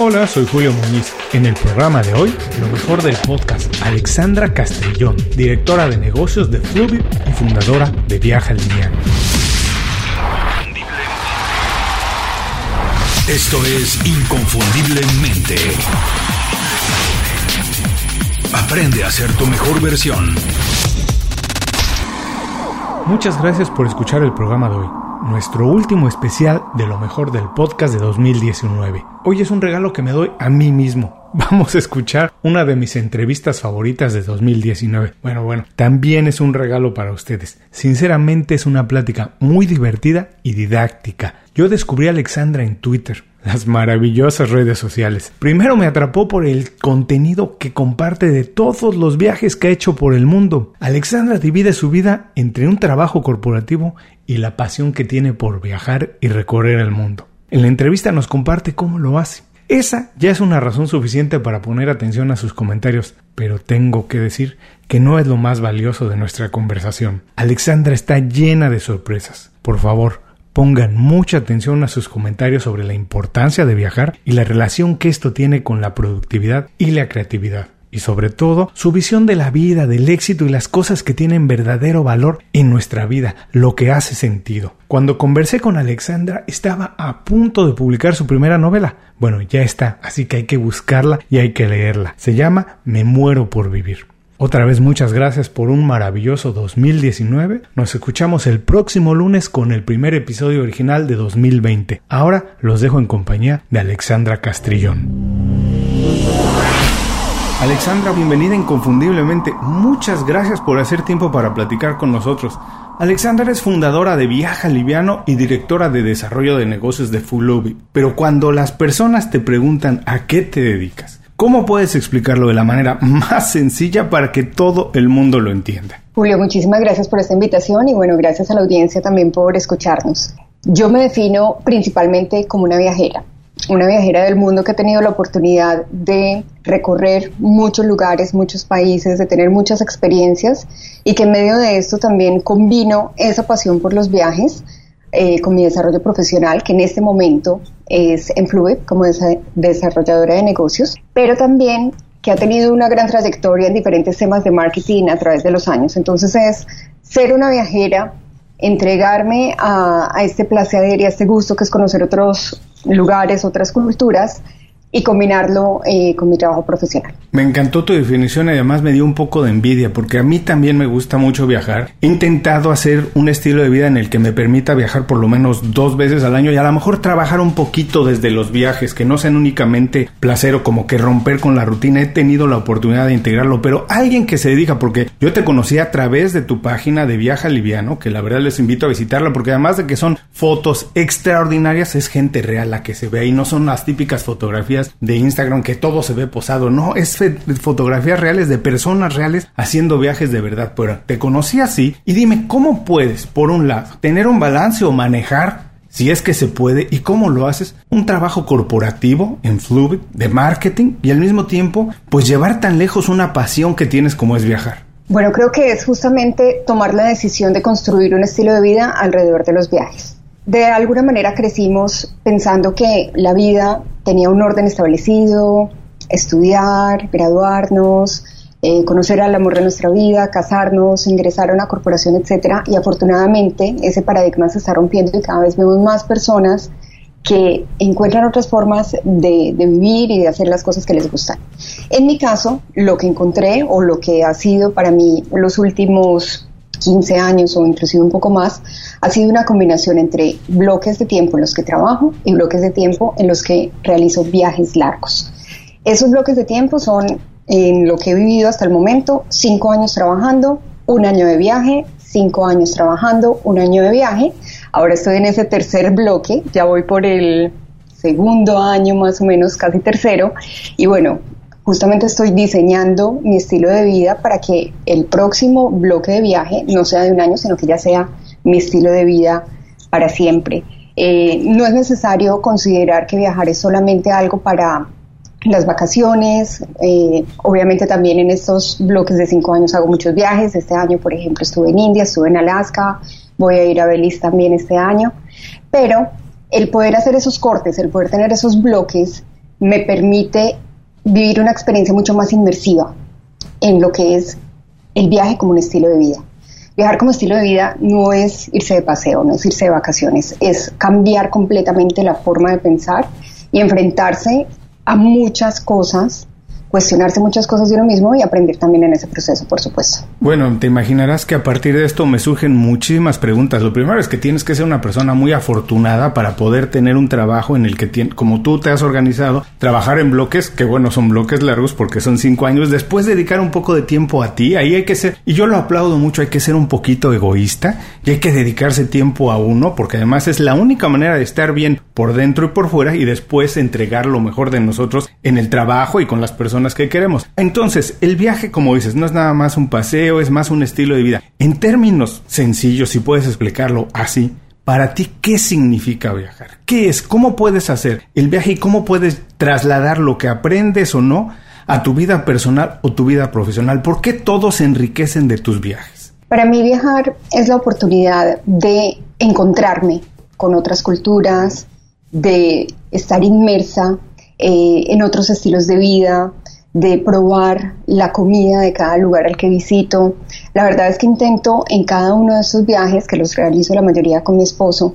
Hola, soy Julio Muñiz. En el programa de hoy, lo mejor del podcast, Alexandra Castellón, directora de negocios de Fluvi y fundadora de Viaja Lineal. Esto es Inconfundiblemente. Aprende a ser tu mejor versión. Muchas gracias por escuchar el programa de hoy nuestro último especial de lo mejor del podcast de 2019. Hoy es un regalo que me doy a mí mismo. Vamos a escuchar una de mis entrevistas favoritas de 2019. Bueno, bueno, también es un regalo para ustedes. Sinceramente es una plática muy divertida y didáctica. Yo descubrí a Alexandra en Twitter las maravillosas redes sociales. Primero me atrapó por el contenido que comparte de todos los viajes que ha hecho por el mundo. Alexandra divide su vida entre un trabajo corporativo y la pasión que tiene por viajar y recorrer el mundo. En la entrevista nos comparte cómo lo hace. Esa ya es una razón suficiente para poner atención a sus comentarios, pero tengo que decir que no es lo más valioso de nuestra conversación. Alexandra está llena de sorpresas. Por favor, Pongan mucha atención a sus comentarios sobre la importancia de viajar y la relación que esto tiene con la productividad y la creatividad. Y sobre todo, su visión de la vida, del éxito y las cosas que tienen verdadero valor en nuestra vida, lo que hace sentido. Cuando conversé con Alexandra, estaba a punto de publicar su primera novela. Bueno, ya está, así que hay que buscarla y hay que leerla. Se llama Me muero por vivir. Otra vez muchas gracias por un maravilloso 2019. Nos escuchamos el próximo lunes con el primer episodio original de 2020. Ahora los dejo en compañía de Alexandra Castrillón. Alexandra, bienvenida inconfundiblemente. Muchas gracias por hacer tiempo para platicar con nosotros. Alexandra es fundadora de Viaja Liviano y directora de desarrollo de negocios de Full Pero cuando las personas te preguntan a qué te dedicas, ¿Cómo puedes explicarlo de la manera más sencilla para que todo el mundo lo entienda? Julio, muchísimas gracias por esta invitación y bueno, gracias a la audiencia también por escucharnos. Yo me defino principalmente como una viajera, una viajera del mundo que ha tenido la oportunidad de recorrer muchos lugares, muchos países, de tener muchas experiencias y que en medio de esto también combino esa pasión por los viajes eh, con mi desarrollo profesional, que en este momento es en Fluid como desarrolladora de negocios, pero también que ha tenido una gran trayectoria en diferentes temas de marketing a través de los años. Entonces es ser una viajera, entregarme a, a este placer y a este gusto que es conocer otros lugares, otras culturas y combinarlo eh, con mi trabajo profesional. Me encantó tu definición y además me dio un poco de envidia porque a mí también me gusta mucho viajar. He intentado hacer un estilo de vida en el que me permita viajar por lo menos dos veces al año y a lo mejor trabajar un poquito desde los viajes, que no sean únicamente placer o como que romper con la rutina. He tenido la oportunidad de integrarlo, pero alguien que se dedica, porque yo te conocí a través de tu página de Viaja Liviano, que la verdad les invito a visitarla porque además de que son fotos extraordinarias, es gente real la que se ve ahí, no son las típicas fotografías de Instagram que todo se ve posado. No, es fotografías reales de personas reales haciendo viajes de verdad. Pero te conocí así y dime cómo puedes, por un lado, tener un balance o manejar si es que se puede y cómo lo haces, un trabajo corporativo en Fluid de marketing y al mismo tiempo pues llevar tan lejos una pasión que tienes como es viajar. Bueno, creo que es justamente tomar la decisión de construir un estilo de vida alrededor de los viajes de alguna manera crecimos pensando que la vida tenía un orden establecido, estudiar, graduarnos, eh, conocer al amor de nuestra vida, casarnos, ingresar a una corporación, etcétera. Y afortunadamente ese paradigma se está rompiendo y cada vez vemos más personas que encuentran otras formas de, de, vivir y de hacer las cosas que les gustan. En mi caso, lo que encontré o lo que ha sido para mí los últimos 15 años o inclusive un poco más, ha sido una combinación entre bloques de tiempo en los que trabajo y bloques de tiempo en los que realizo viajes largos. Esos bloques de tiempo son, en lo que he vivido hasta el momento, cinco años trabajando, un año de viaje, cinco años trabajando, un año de viaje. Ahora estoy en ese tercer bloque, ya voy por el segundo año más o menos, casi tercero. Y bueno, justamente estoy diseñando mi estilo de vida para que el próximo bloque de viaje no sea de un año, sino que ya sea mi estilo de vida para siempre. Eh, no es necesario considerar que viajar es solamente algo para las vacaciones. Eh, obviamente también en estos bloques de cinco años hago muchos viajes. Este año, por ejemplo, estuve en India, estuve en Alaska, voy a ir a Belice también este año. Pero el poder hacer esos cortes, el poder tener esos bloques, me permite vivir una experiencia mucho más inmersiva en lo que es el viaje como un estilo de vida. Viajar como estilo de vida no es irse de paseo, no es irse de vacaciones, es cambiar completamente la forma de pensar y enfrentarse a muchas cosas cuestionarse muchas cosas de uno mismo y aprender también en ese proceso, por supuesto. Bueno, te imaginarás que a partir de esto me surgen muchísimas preguntas. Lo primero es que tienes que ser una persona muy afortunada para poder tener un trabajo en el que, como tú te has organizado, trabajar en bloques, que bueno, son bloques largos porque son cinco años, después dedicar un poco de tiempo a ti, ahí hay que ser, y yo lo aplaudo mucho, hay que ser un poquito egoísta y hay que dedicarse tiempo a uno, porque además es la única manera de estar bien por dentro y por fuera y después entregar lo mejor de nosotros en el trabajo y con las personas que queremos. Entonces, el viaje, como dices, no es nada más un paseo, es más un estilo de vida. En términos sencillos, si puedes explicarlo así, para ti, ¿qué significa viajar? ¿Qué es? ¿Cómo puedes hacer el viaje y cómo puedes trasladar lo que aprendes o no a tu vida personal o tu vida profesional? ¿Por qué todos se enriquecen de tus viajes? Para mí viajar es la oportunidad de encontrarme con otras culturas, de estar inmersa eh, en otros estilos de vida, de probar la comida de cada lugar al que visito. La verdad es que intento en cada uno de esos viajes, que los realizo la mayoría con mi esposo,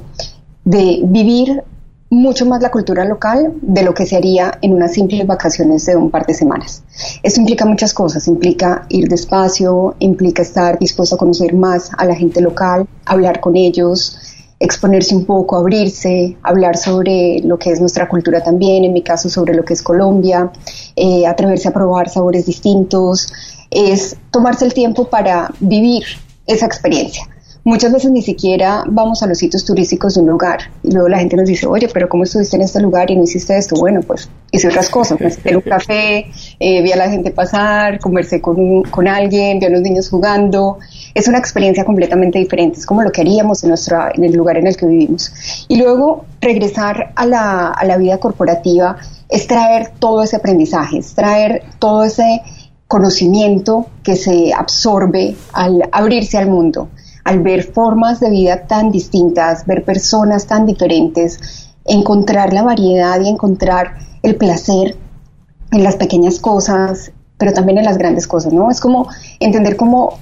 de vivir mucho más la cultura local de lo que se haría en unas simples vacaciones de un par de semanas. Esto implica muchas cosas, implica ir despacio, implica estar dispuesto a conocer más a la gente local, hablar con ellos, exponerse un poco, abrirse, hablar sobre lo que es nuestra cultura también, en mi caso sobre lo que es Colombia, eh, atreverse a probar sabores distintos, es tomarse el tiempo para vivir esa experiencia. Muchas veces ni siquiera vamos a los sitios turísticos de un lugar y luego la gente nos dice, oye, pero ¿cómo estuviste en este lugar y no hiciste esto? Bueno, pues hice otras cosas, me un café, eh, vi a la gente pasar, conversé con, con alguien, vi a los niños jugando. Es una experiencia completamente diferente, es como lo que haríamos en, nuestra, en el lugar en el que vivimos. Y luego regresar a la, a la vida corporativa es traer todo ese aprendizaje, es traer todo ese conocimiento que se absorbe al abrirse al mundo al ver formas de vida tan distintas, ver personas tan diferentes, encontrar la variedad y encontrar el placer en las pequeñas cosas, pero también en las grandes cosas, ¿no? Es como entender cómo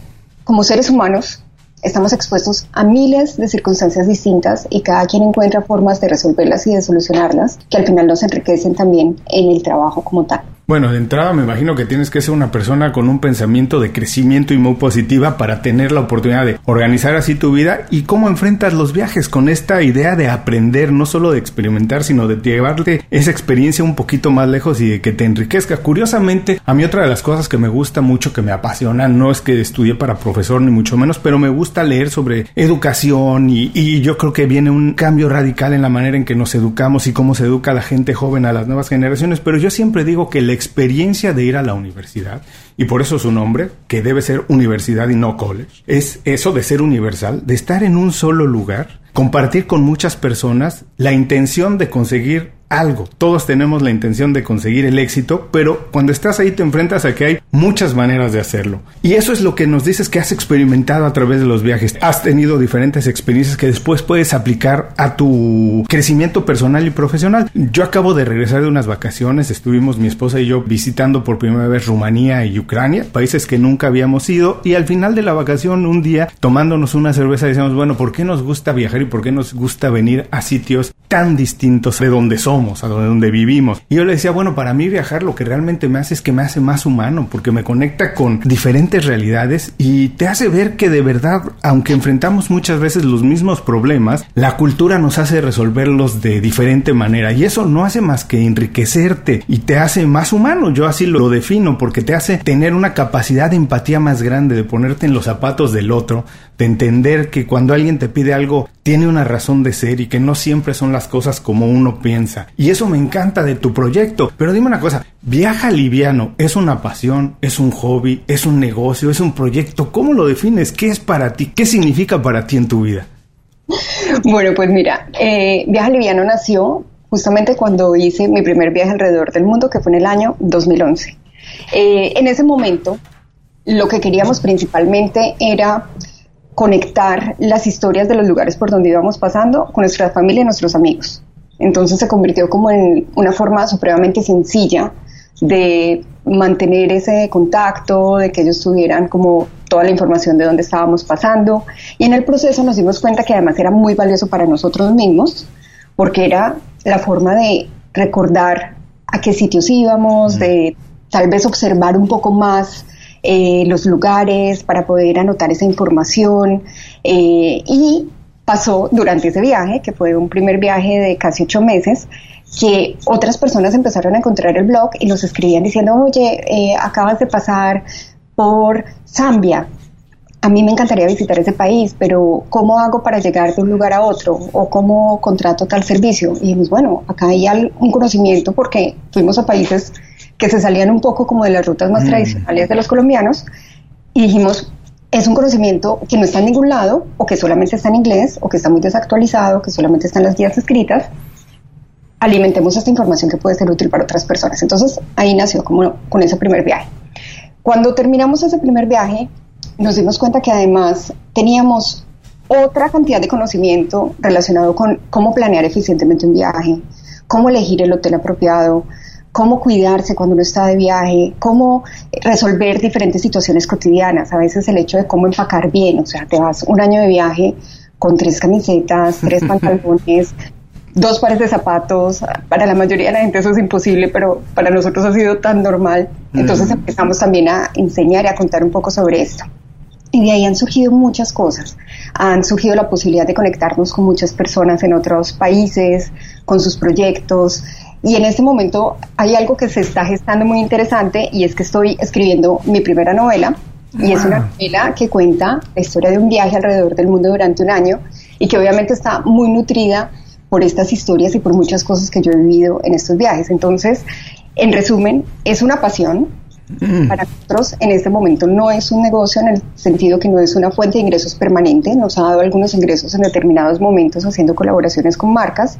como seres humanos estamos expuestos a miles de circunstancias distintas y cada quien encuentra formas de resolverlas y de solucionarlas que al final nos enriquecen también en el trabajo como tal. Bueno, de entrada me imagino que tienes que ser una persona con un pensamiento de crecimiento y muy positiva para tener la oportunidad de organizar así tu vida y cómo enfrentas los viajes con esta idea de aprender, no solo de experimentar, sino de llevarte esa experiencia un poquito más lejos y de que te enriquezca. Curiosamente, a mí otra de las cosas que me gusta mucho, que me apasiona, no es que estudie para profesor ni mucho menos, pero me gusta leer sobre educación y, yo creo que viene un cambio radical en la manera en que nos educamos y cómo se educa la gente joven, a las nuevas generaciones, pero yo siempre digo que el experiencia de ir a la universidad, y por eso su nombre, que debe ser universidad y no college, es eso de ser universal, de estar en un solo lugar, compartir con muchas personas la intención de conseguir algo. Todos tenemos la intención de conseguir el éxito, pero cuando estás ahí te enfrentas a que hay muchas maneras de hacerlo. Y eso es lo que nos dices que has experimentado a través de los viajes. Has tenido diferentes experiencias que después puedes aplicar a tu crecimiento personal y profesional. Yo acabo de regresar de unas vacaciones, estuvimos mi esposa y yo visitando por primera vez Rumanía y Ucrania, países que nunca habíamos ido, y al final de la vacación, un día, tomándonos una cerveza, decíamos, bueno, ¿por qué nos gusta viajar y por qué nos gusta venir a sitios tan distintos de donde somos? a donde vivimos. Y yo le decía, bueno, para mí viajar lo que realmente me hace es que me hace más humano, porque me conecta con diferentes realidades y te hace ver que de verdad, aunque enfrentamos muchas veces los mismos problemas, la cultura nos hace resolverlos de diferente manera y eso no hace más que enriquecerte y te hace más humano. Yo así lo defino, porque te hace tener una capacidad de empatía más grande, de ponerte en los zapatos del otro, de entender que cuando alguien te pide algo tiene una razón de ser y que no siempre son las cosas como uno piensa. Y eso me encanta de tu proyecto. Pero dime una cosa, viaja liviano, ¿es una pasión? ¿Es un hobby? ¿Es un negocio? ¿Es un proyecto? ¿Cómo lo defines? ¿Qué es para ti? ¿Qué significa para ti en tu vida? Bueno, pues mira, eh, Viaja Liviano nació justamente cuando hice mi primer viaje alrededor del mundo, que fue en el año 2011. Eh, en ese momento, lo que queríamos principalmente era conectar las historias de los lugares por donde íbamos pasando con nuestra familia y nuestros amigos. Entonces se convirtió como en una forma supremamente sencilla de mantener ese contacto, de que ellos tuvieran como toda la información de dónde estábamos pasando. Y en el proceso nos dimos cuenta que además era muy valioso para nosotros mismos, porque era la forma de recordar a qué sitios íbamos, de tal vez observar un poco más eh, los lugares para poder anotar esa información. Eh, y pasó durante ese viaje, que fue un primer viaje de casi ocho meses, que otras personas empezaron a encontrar el blog y nos escribían diciendo, oye, eh, acabas de pasar por Zambia. A mí me encantaría visitar ese país, pero ¿cómo hago para llegar de un lugar a otro? ¿O cómo contrato tal servicio? Y dijimos, bueno, acá hay un conocimiento porque fuimos a países que se salían un poco como de las rutas más mm. tradicionales de los colombianos y dijimos, es un conocimiento que no está en ningún lado o que solamente está en inglés o que está muy desactualizado, que solamente está en las guías escritas. Alimentemos esta información que puede ser útil para otras personas. Entonces ahí nació como con ese primer viaje. Cuando terminamos ese primer viaje, nos dimos cuenta que además teníamos otra cantidad de conocimiento relacionado con cómo planear eficientemente un viaje, cómo elegir el hotel apropiado, cómo cuidarse cuando uno está de viaje, cómo resolver diferentes situaciones cotidianas. A veces el hecho de cómo empacar bien, o sea, te vas un año de viaje con tres camisetas, tres pantalones, dos pares de zapatos. Para la mayoría de la gente eso es imposible, pero para nosotros ha sido tan normal. Entonces empezamos también a enseñar y a contar un poco sobre esto. Y de ahí han surgido muchas cosas. Han surgido la posibilidad de conectarnos con muchas personas en otros países, con sus proyectos. Y en este momento hay algo que se está gestando muy interesante y es que estoy escribiendo mi primera novela. Y es una ah. novela que cuenta la historia de un viaje alrededor del mundo durante un año y que obviamente está muy nutrida por estas historias y por muchas cosas que yo he vivido en estos viajes. Entonces, en resumen, es una pasión. Para nosotros en este momento no es un negocio en el sentido que no es una fuente de ingresos permanente, nos ha dado algunos ingresos en determinados momentos haciendo colaboraciones con marcas,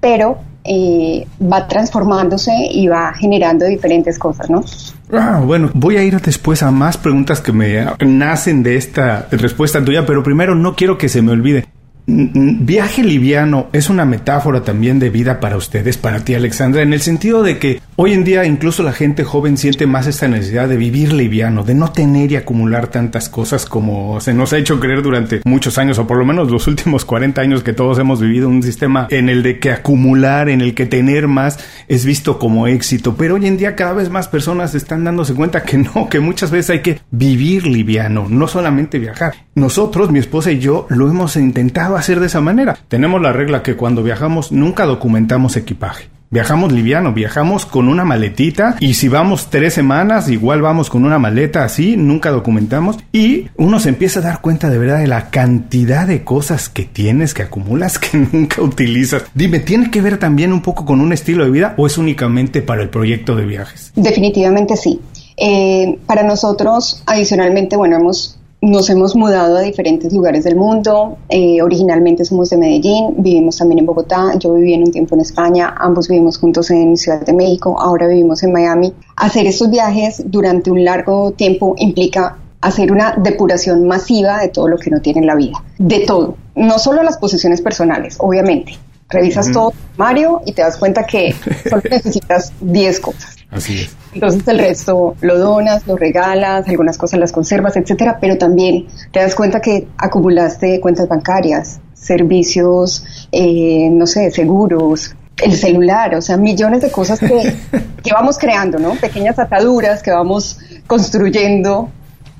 pero eh, va transformándose y va generando diferentes cosas, ¿no? Ah, bueno, voy a ir después a más preguntas que me nacen de esta respuesta tuya, pero primero no quiero que se me olvide. Viaje liviano es una metáfora también de vida para ustedes, para ti Alexandra, en el sentido de que hoy en día incluso la gente joven siente más esta necesidad de vivir liviano, de no tener y acumular tantas cosas como se nos ha hecho creer durante muchos años, o por lo menos los últimos 40 años que todos hemos vivido un sistema en el de que acumular, en el que tener más es visto como éxito. Pero hoy en día cada vez más personas están dándose cuenta que no, que muchas veces hay que vivir liviano, no solamente viajar. Nosotros, mi esposa y yo, lo hemos intentado hacer de esa manera. Tenemos la regla que cuando viajamos nunca documentamos equipaje. Viajamos liviano, viajamos con una maletita y si vamos tres semanas igual vamos con una maleta así, nunca documentamos y uno se empieza a dar cuenta de verdad de la cantidad de cosas que tienes, que acumulas, que nunca utilizas. Dime, ¿tiene que ver también un poco con un estilo de vida o es únicamente para el proyecto de viajes? Definitivamente sí. Eh, para nosotros, adicionalmente, bueno, hemos nos hemos mudado a diferentes lugares del mundo. Eh, originalmente somos de Medellín, vivimos también en Bogotá. Yo viví en un tiempo en España, ambos vivimos juntos en Ciudad de México, ahora vivimos en Miami. Hacer estos viajes durante un largo tiempo implica hacer una depuración masiva de todo lo que uno tiene en la vida, de todo, no solo las posiciones personales, obviamente. Revisas todo, Mario, y te das cuenta que solo necesitas 10 cosas. Así es. Entonces el resto lo donas, lo regalas, algunas cosas las conservas, etcétera, pero también te das cuenta que acumulaste cuentas bancarias, servicios, eh, no sé, seguros, el celular, o sea, millones de cosas que, que vamos creando, ¿no? Pequeñas ataduras que vamos construyendo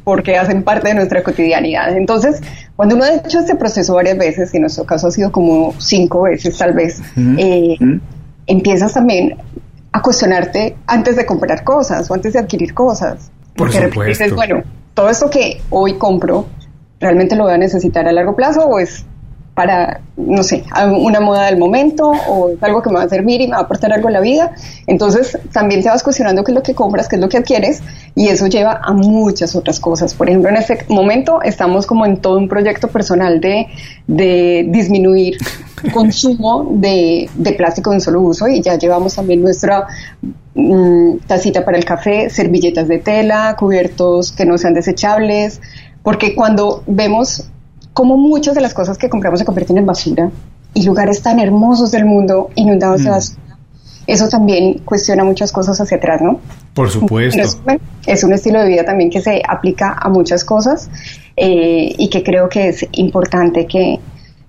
porque hacen parte de nuestra cotidianidad. Entonces, cuando uno ha hecho este proceso varias veces, y en nuestro caso ha sido como cinco veces tal vez, eh, empiezas también a cuestionarte antes de comprar cosas o antes de adquirir cosas. Por Porque supuesto. dices, bueno, todo esto que hoy compro, ¿realmente lo voy a necesitar a largo plazo o es para, no sé, una moda del momento o es algo que me va a servir y me va a aportar algo en la vida. Entonces también te vas cuestionando qué es lo que compras, qué es lo que adquieres y eso lleva a muchas otras cosas. Por ejemplo, en este momento estamos como en todo un proyecto personal de, de disminuir consumo de, de, plástico de un solo uso y ya llevamos también nuestra mm, tacita para el café, servilletas de tela, cubiertos que no sean desechables, porque cuando vemos como muchas de las cosas que compramos se convierten en basura, y lugares tan hermosos del mundo inundados de mm. basura. Eso también cuestiona muchas cosas hacia atrás, ¿no? Por supuesto. es un estilo de vida también que se aplica a muchas cosas eh, y que creo que es importante que,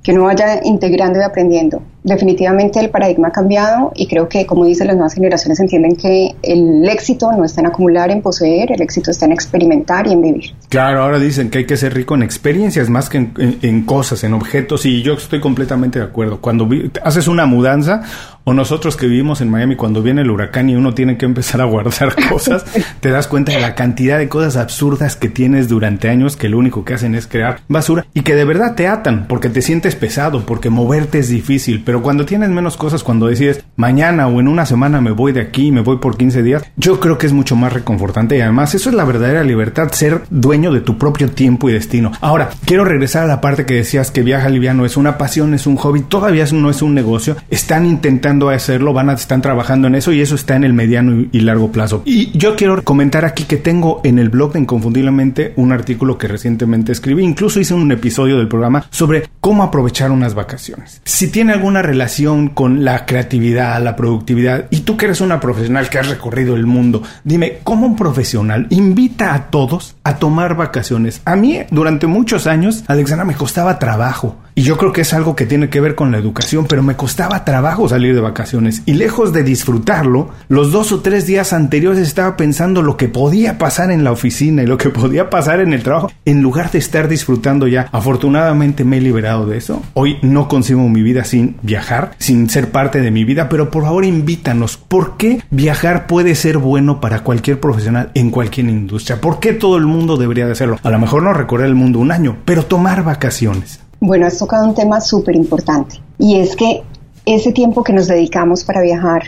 que uno vaya integrando y aprendiendo. Definitivamente el paradigma ha cambiado y creo que, como dicen las nuevas generaciones, entienden que el éxito no está en acumular, en poseer, el éxito está en experimentar y en vivir. Claro, ahora dicen que hay que ser rico en experiencias más que en, cosas, en objetos, y yo estoy completamente de acuerdo. Cuando haces una mudanza, o nosotros que vivimos en Miami, cuando viene el huracán y uno tiene que empezar a guardar cosas, te das cuenta de la cantidad de cosas absurdas que tienes durante años que lo único que hacen es crear basura y que de verdad te atan porque te sientes pesado, porque moverte es difícil, pero cuando tienes menos cosas, cuando decides mañana o en una semana me voy de aquí, me voy por 15 días, yo creo que es mucho más reconfortante y además eso es la verdadera libertad, ser dueño de tu propio tiempo y destino. Ahora, quiero regresar a la parte que decías que viaja liviano es una pasión, es un hobby, todavía no es un negocio, están intentando hacerlo, van a están trabajando en eso y eso está en el mediano y, largo plazo. Y yo quiero comentar aquí que tengo en el blog de Inconfundiblemente un artículo que recientemente escribí, incluso hice un episodio del programa sobre cómo aprovechar unas vacaciones. Si tiene alguna relación con la creatividad, la productividad, y tú que eres una profesional que has recorrido el mundo, dime, ¿cómo un profesional invita a todos a tomar vacaciones? A mí, durante muchos años, Alexandra, me costaba trabajo. Y yo creo que es algo que tiene que ver con la educación, pero me costaba trabajo salir de vacaciones. Y lejos de disfrutarlo, los dos o tres días anteriores estaba pensando lo que podía pasar en la oficina y lo que podía pasar en el trabajo, en lugar de estar disfrutando ya. Afortunadamente me he liberado de eso. Hoy no concibo mi vida sin viajar, sin ser parte de mi vida, pero por favor invítanos. ¿Por qué viajar puede ser bueno para cualquier profesional en cualquier industria? ¿Por qué todo el mundo debería de hacerlo? A lo mejor no recorrer el mundo un año, pero tomar vacaciones. Bueno, has tocado un tema súper importante y es que ese tiempo que nos dedicamos para viajar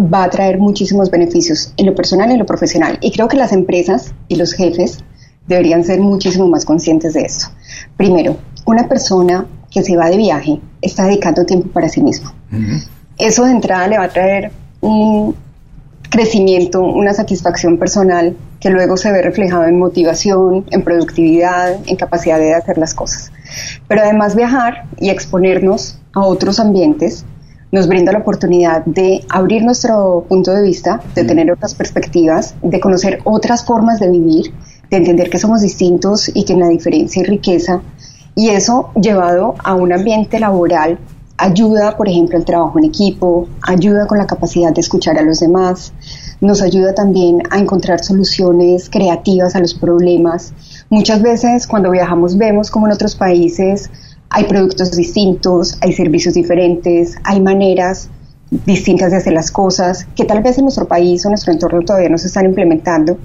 va a traer muchísimos beneficios en lo personal y en lo profesional. Y creo que las empresas y los jefes deberían ser muchísimo más conscientes de esto. Primero, una persona que se va de viaje está dedicando tiempo para sí mismo. Eso de entrada le va a traer un crecimiento, una satisfacción personal que luego se ve reflejado en motivación, en productividad, en capacidad de hacer las cosas. Pero además viajar y exponernos a otros ambientes nos brinda la oportunidad de abrir nuestro punto de vista, de tener otras perspectivas, de conocer otras formas de vivir, de entender que somos distintos y que en la diferencia hay riqueza. Y eso llevado a un ambiente laboral ayuda, por ejemplo, al trabajo en equipo, ayuda con la capacidad de escuchar a los demás, nos ayuda también a encontrar soluciones creativas a los problemas. Muchas veces cuando viajamos vemos como en otros países hay productos distintos, hay servicios diferentes, hay maneras distintas de hacer las cosas que tal vez en nuestro país o nuestro entorno todavía no se están implementando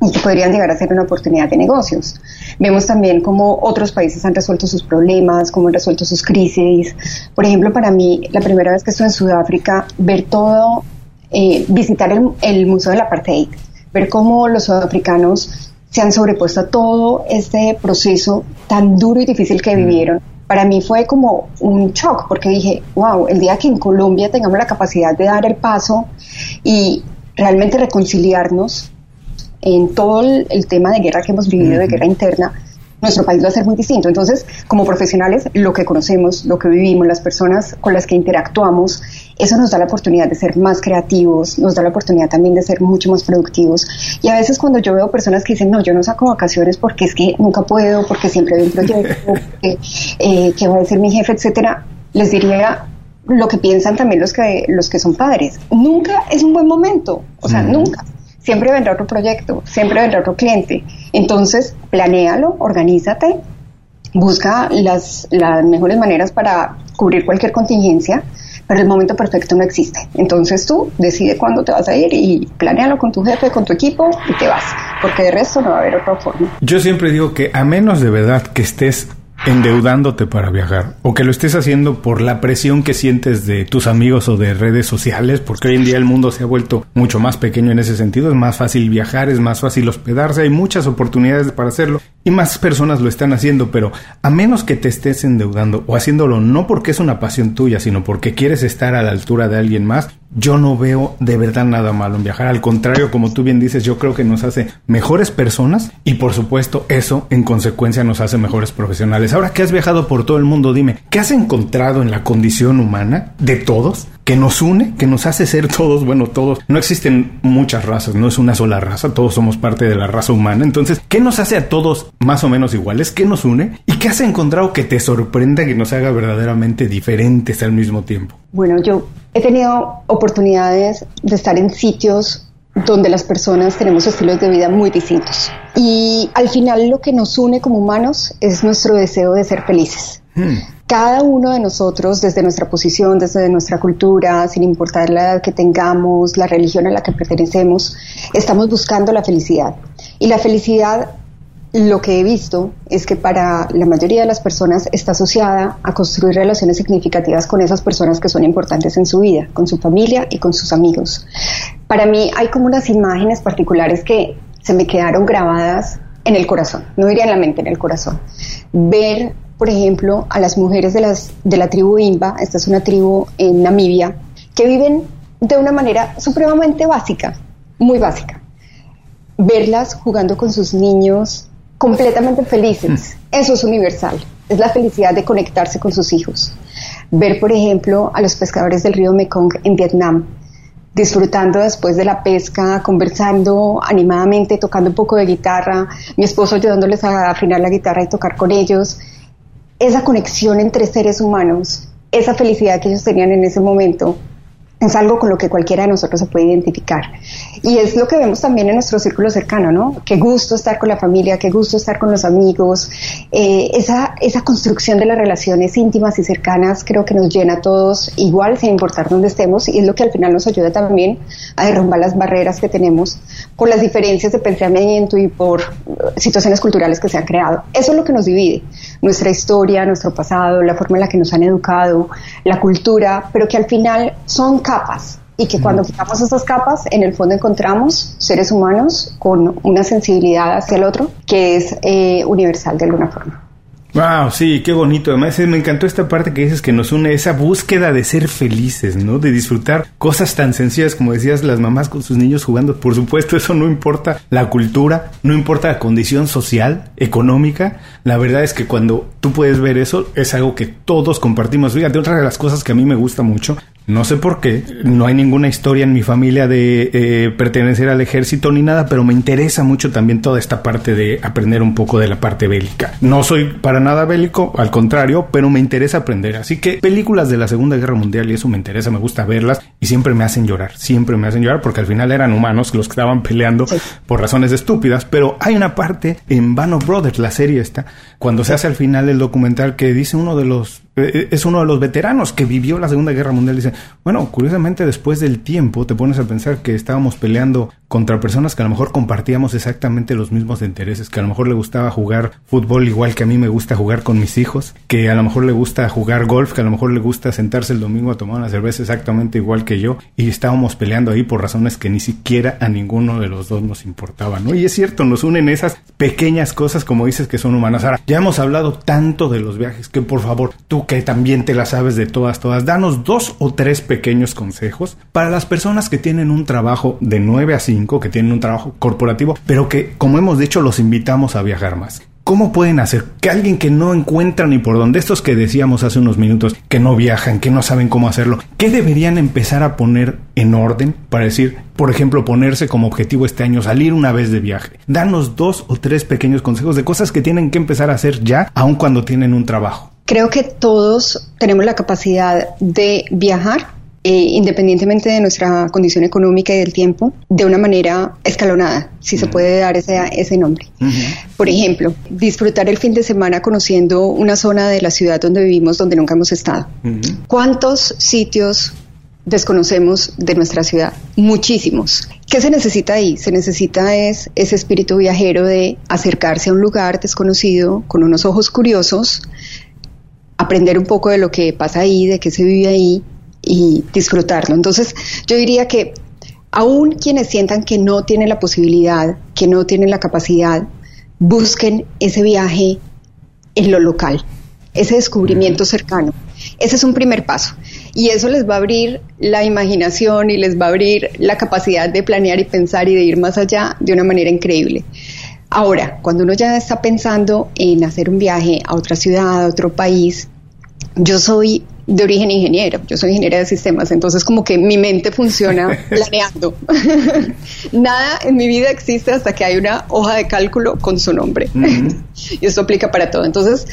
y que podrían llegar a ser una oportunidad de negocios. Vemos también cómo otros países han resuelto sus problemas, cómo han resuelto sus crisis. Por ejemplo, para mí, la primera vez que estuve en Sudáfrica, ver todo, eh, visitar el, el Museo del Apartheid, ver cómo los sudafricanos se han sobrepuesto a todo este proceso tan duro y difícil que mm. vivieron. Para mí fue como un shock porque dije, wow, el día que en Colombia tengamos la capacidad de dar el paso y realmente reconciliarnos en todo el, tema de guerra que hemos vivido, de guerra interna, nuestro país va a ser muy distinto. Entonces, como profesionales, lo que conocemos, lo que vivimos, las personas con las que interactuamos, eso nos da la oportunidad de ser más creativos, nos da la oportunidad también de ser mucho más productivos. Y a veces cuando yo veo personas que dicen, no, yo no saco vacaciones porque es que nunca puedo, porque siempre hay un proyecto, eh, que va a decir mi jefe, etcétera, les diría lo que piensan también los que, los que son padres. Nunca es un buen momento, o sea, nunca siempre vendrá otro proyecto, siempre vendrá otro cliente. Entonces, planéalo, organízate, busca las, las mejores maneras para cubrir cualquier contingencia, pero el momento perfecto no existe. Entonces tú decide cuándo te vas a ir y planéalo con tu jefe, con tu equipo y te vas, porque de resto no va a haber otra forma. Yo siempre digo que a menos de verdad que estés endeudándote para viajar o que lo estés haciendo por la presión que sientes de tus amigos o de redes sociales, porque hoy en día el mundo se ha vuelto mucho más pequeño en ese sentido, es más fácil viajar, es más fácil hospedarse, hay muchas oportunidades para hacerlo y más personas lo están haciendo, pero a menos que te estés endeudando o haciéndolo no porque es una pasión tuya, sino porque quieres estar a la altura de alguien más, yo no veo de verdad nada malo en viajar. Al contrario, como tú bien dices, yo creo que nos hace mejores personas y por supuesto eso en consecuencia nos hace mejores profesionales. Ahora que has viajado por todo el mundo, dime, ¿qué has encontrado en la condición humana de todos que nos une, que nos hace ser todos, bueno, todos, no existen muchas razas, no es una sola raza, todos somos parte de la raza humana. Entonces, ¿qué nos hace a todos más o menos iguales? ¿Qué nos une? ¿Y qué has encontrado que te sorprenda que nos haga verdaderamente diferentes al mismo tiempo? Bueno, yo he tenido oportunidades de estar en sitios donde las personas tenemos estilos de vida muy distintos. Y al final lo que nos une como humanos es nuestro deseo de ser felices. Hmm. Cada uno de nosotros, desde nuestra posición, desde nuestra cultura, sin importar la edad que tengamos, la religión a la que pertenecemos, estamos buscando la felicidad. Y la felicidad lo que he visto es que para la mayoría de las personas está asociada a construir relaciones significativas con esas personas que son importantes en su vida, con su familia y con sus amigos. Para mí hay como unas imágenes particulares que se me quedaron grabadas en el corazón, no diría en la mente, en el corazón. Ver, por ejemplo, a las mujeres de, de la tribu Imba, esta es una tribu en Namibia, que viven de una manera supremamente básica, muy básica. Verlas jugando con sus niños, completamente felices. Mm. Eso es universal. Es la felicidad de conectarse con sus hijos. Ver, por ejemplo, a los pescadores del río Mekong en Vietnam, disfrutando después de la pesca, conversando animadamente, tocando un poco de guitarra, mi esposo ayudándoles a afinar la guitarra y tocar con ellos. Esa conexión entre seres humanos, esa felicidad que ellos tenían en ese momento, es algo con lo que cualquiera de nosotros se puede identificar. Y es lo que vemos también en nuestro círculo cercano, ¿no? Qué gusto estar con la familia, qué gusto estar con los amigos. Eh, esa, esa construcción de las relaciones íntimas y cercanas creo que nos llena a todos igual, sin importar dónde estemos, y es lo que al final nos ayuda también a derrumbar las barreras que tenemos por las diferencias de pensamiento y por situaciones culturales que se han creado. Eso es lo que nos divide, nuestra historia, nuestro pasado, la forma en la que nos han educado, la cultura, pero que al final son capas y que cuando quitamos esas capas, en el fondo encontramos seres humanos con una sensibilidad hacia el otro que es eh, universal de alguna forma. Wow, sí, qué bonito. Además, me encantó esta parte que dices que nos une esa búsqueda de ser felices, ¿no? De disfrutar cosas tan sencillas como decías, las mamás con sus niños jugando. Por supuesto, eso no importa la cultura, no importa la condición social, económica. La verdad es que cuando tú puedes ver eso, es algo que todos compartimos. Fíjate, otra de las cosas que a mí me gusta mucho no sé por qué, no hay ninguna historia en mi familia de eh, pertenecer al ejército ni nada, pero me interesa mucho también toda esta parte de aprender un poco de la parte bélica. No soy para nada bélico, al contrario, pero me interesa aprender. Así que películas de la Segunda Guerra Mundial y eso me interesa, me gusta verlas y siempre me hacen llorar, siempre me hacen llorar porque al final eran humanos los que estaban peleando por razones estúpidas, pero hay una parte en Band of Brothers, la serie esta, cuando se hace al final el documental que dice uno de los es uno de los veteranos que vivió la Segunda Guerra Mundial. Dice, bueno, curiosamente después del tiempo te pones a pensar que estábamos peleando contra personas que a lo mejor compartíamos exactamente los mismos intereses, que a lo mejor le gustaba jugar fútbol igual que a mí me gusta jugar con mis hijos, que a lo mejor le gusta jugar golf, que a lo mejor le gusta sentarse el domingo a tomar una cerveza exactamente igual que yo, y estábamos peleando ahí por razones que ni siquiera a ninguno de los dos nos importaba, ¿no? Y es cierto, nos unen esas pequeñas cosas, como dices, que son humanas. Ahora, ya hemos hablado tanto de los viajes que por favor, tú que también te la sabes de todas, todas, danos dos o tres pequeños consejos para las personas que tienen un trabajo de 9 a 5 que tienen un trabajo corporativo, pero que, como hemos dicho, los invitamos a viajar más. ¿Cómo pueden hacer que alguien que no encuentra ni por dónde, estos que decíamos hace unos minutos, que no viajan, que no saben cómo hacerlo, qué deberían empezar a poner en orden para decir, por ejemplo, ponerse como objetivo este año salir una vez de viaje? Danos dos o tres pequeños consejos de cosas que tienen que empezar a hacer ya, aun cuando tienen un trabajo. Creo que todos tenemos la capacidad de viajar eh, independientemente de nuestra condición económica y del tiempo, de una manera escalonada, si se puede dar ese, ese nombre. Por ejemplo, disfrutar el fin de semana conociendo una zona de la ciudad donde vivimos donde nunca hemos estado. ¿Cuántos sitios desconocemos de nuestra ciudad? Muchísimos. ¿Qué se necesita ahí? Se necesita es ese espíritu viajero de acercarse a un lugar desconocido con unos ojos curiosos, aprender un poco de lo que pasa ahí, de qué se vive ahí y disfrutarlo. Entonces, yo diría que aún quienes sientan que no tienen la posibilidad, que no tienen la capacidad busquen ese viaje en lo local, ese descubrimiento cercano. Ese es un primer paso. Y eso les va a abrir la imaginación y les va a abrir la capacidad de planear y pensar y de ir más allá de una manera increíble. Ahora, cuando uno ya está pensando en hacer un viaje a otra ciudad, a otro país, yo soy de origen ingeniero, yo soy ingeniera de sistemas, entonces como que mi mente funciona planeando. Nada en mi vida existe hasta que hay una hoja de cálculo con su nombre. y eso aplica para todo. Entonces,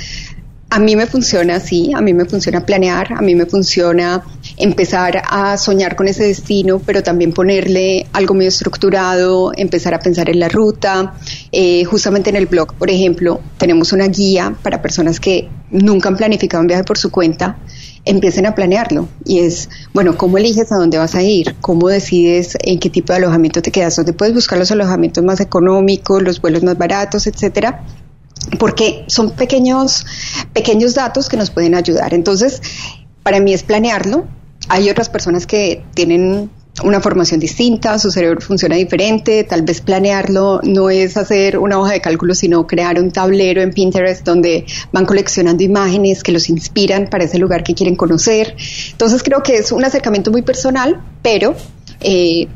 a mí me funciona así, a mí me funciona planear, a mí me funciona empezar a soñar con ese destino, pero también ponerle algo medio estructurado, empezar a pensar en la ruta. Eh, justamente en el blog, por ejemplo, tenemos una guía para personas que nunca han planificado un viaje por su cuenta, empiecen a planearlo. Y es, bueno, ¿cómo eliges a dónde vas a ir? ¿Cómo decides en qué tipo de alojamiento te quedas? ¿Dónde puedes buscar los alojamientos más económicos, los vuelos más baratos, etcétera? porque son pequeños, pequeños datos que nos pueden ayudar. Entonces, para mí es planearlo. Hay otras personas que tienen una formación distinta, su cerebro funciona diferente, tal vez planearlo no es hacer una hoja de cálculo, sino crear un tablero en Pinterest donde van coleccionando imágenes que los inspiran para ese lugar que quieren conocer. Entonces creo que es un acercamiento muy personal, pero eh,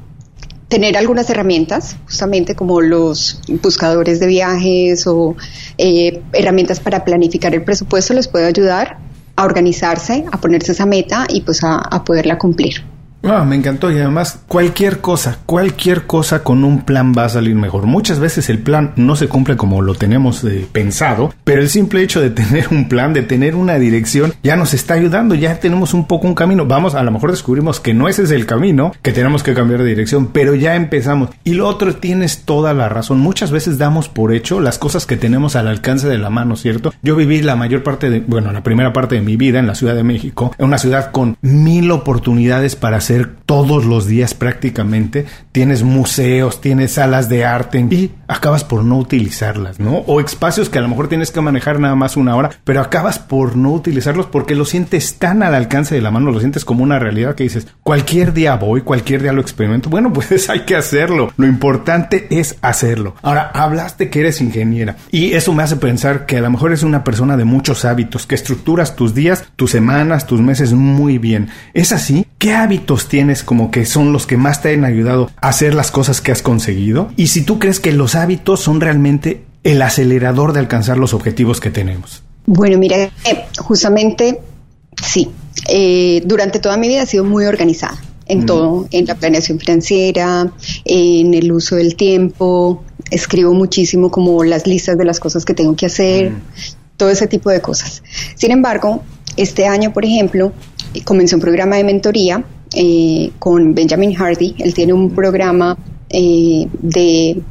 tener algunas herramientas, justamente como los buscadores de viajes o eh, herramientas para planificar el presupuesto, les puede ayudar a organizarse, a ponerse esa meta y pues a poderla cumplir. Ah, me encantó y además cualquier cosa, cualquier cosa con un plan va a salir mejor. Muchas veces el plan no se cumple como lo tenemos eh, pensado, pero el simple hecho de tener un plan, de tener una dirección, ya nos está ayudando, ya tenemos un poco un camino. Vamos, a lo mejor descubrimos que no ese es el camino, que tenemos que cambiar de dirección, pero ya empezamos. Y lo otro, tienes toda la razón. Muchas veces damos por hecho las cosas que tenemos al alcance de la mano, ¿cierto? Yo viví la mayor parte de, bueno, la primera parte de mi vida en la Ciudad de México, en una ciudad con mil oportunidades para hacer todos los días prácticamente. Tienes museos, tienes salas de arte y acabas por no utilizarlas, ¿no? O espacios que a lo mejor tienes que manejar nada más una hora, pero acabas por no utilizarlos porque lo sientes tan al alcance de la mano, lo sientes como una realidad que dices, cualquier día voy, cualquier día lo experimento. Bueno, pues hay que hacerlo. Lo importante es hacerlo. Ahora, hablaste que eres ingeniera y eso me hace pensar que a lo mejor eres una persona de muchos hábitos, que estructuras tus días, tus semanas, tus meses muy bien. ¿Es así? ¿Qué hábitos tienes como que son los que más te han ayudado a hacer las cosas que has conseguido? Y si tú crees que los hábitos son realmente el acelerador de alcanzar los objetivos que tenemos. Bueno, mira, eh, justamente sí. Eh, durante toda mi vida he sido muy organizada en todo, en la planeación financiera, en el uso del tiempo, escribo muchísimo como las listas de las cosas que tengo que hacer, todo ese tipo de cosas. Sin embargo, este año, por ejemplo, comencé un programa de mentoría eh, con Benjamin Hardy. Él tiene un programa eh, de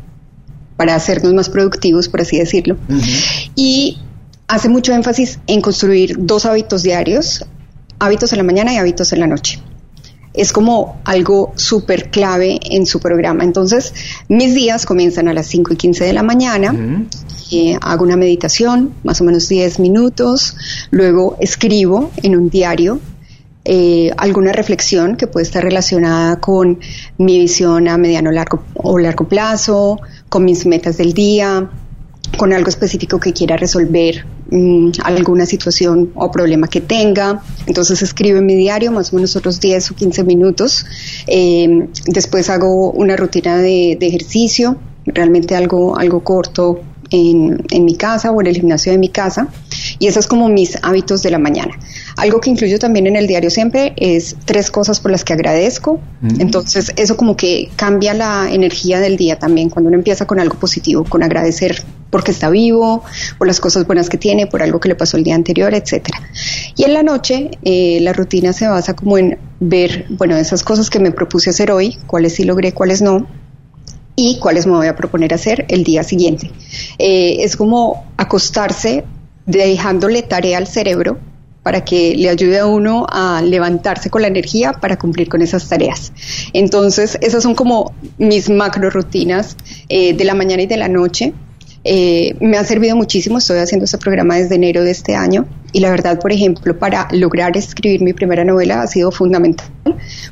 para hacernos más productivos, por así decirlo. Y hace mucho énfasis en construir dos hábitos diarios, hábitos en la mañana y hábitos en la noche. Es como algo súper clave en su programa. Entonces, mis días comienzan a las 5 y 15 de la mañana. Eh, hago una meditación, más o menos 10 minutos. Luego escribo en un diario eh, alguna reflexión que puede estar relacionada con mi visión a mediano largo, o largo plazo, con mis metas del día, con algo específico que quiera resolver, mm, alguna situación o problema que tenga. Entonces escribo en mi diario más o menos otros 10 o 15 minutos. Eh, después hago una rutina de, ejercicio, realmente algo, algo corto en, en mi casa o en el gimnasio de mi casa. Y esos son como mis hábitos de la mañana. Algo que incluyo también en el diario siempre es tres cosas por las que agradezco. Mm. Entonces, eso como que cambia la energía del día también, cuando uno empieza con algo positivo, con agradecer porque está vivo, por las cosas buenas que tiene, por algo que le pasó el día anterior, etcétera. Y en la noche, eh, la rutina se basa como en ver, bueno, esas cosas que me propuse hacer hoy, cuáles sí logré, cuáles no, y cuáles me voy a proponer hacer el día siguiente. Eh, es como acostarse dejándole tarea al cerebro para que le ayude a uno a levantarse con la energía para cumplir con esas tareas. Entonces, esas son como mis macro rutinas eh, de la mañana y de la noche. Eh, me ha servido muchísimo, estoy haciendo este programa desde enero de este año y la verdad, por ejemplo, para lograr escribir mi primera novela ha sido fundamental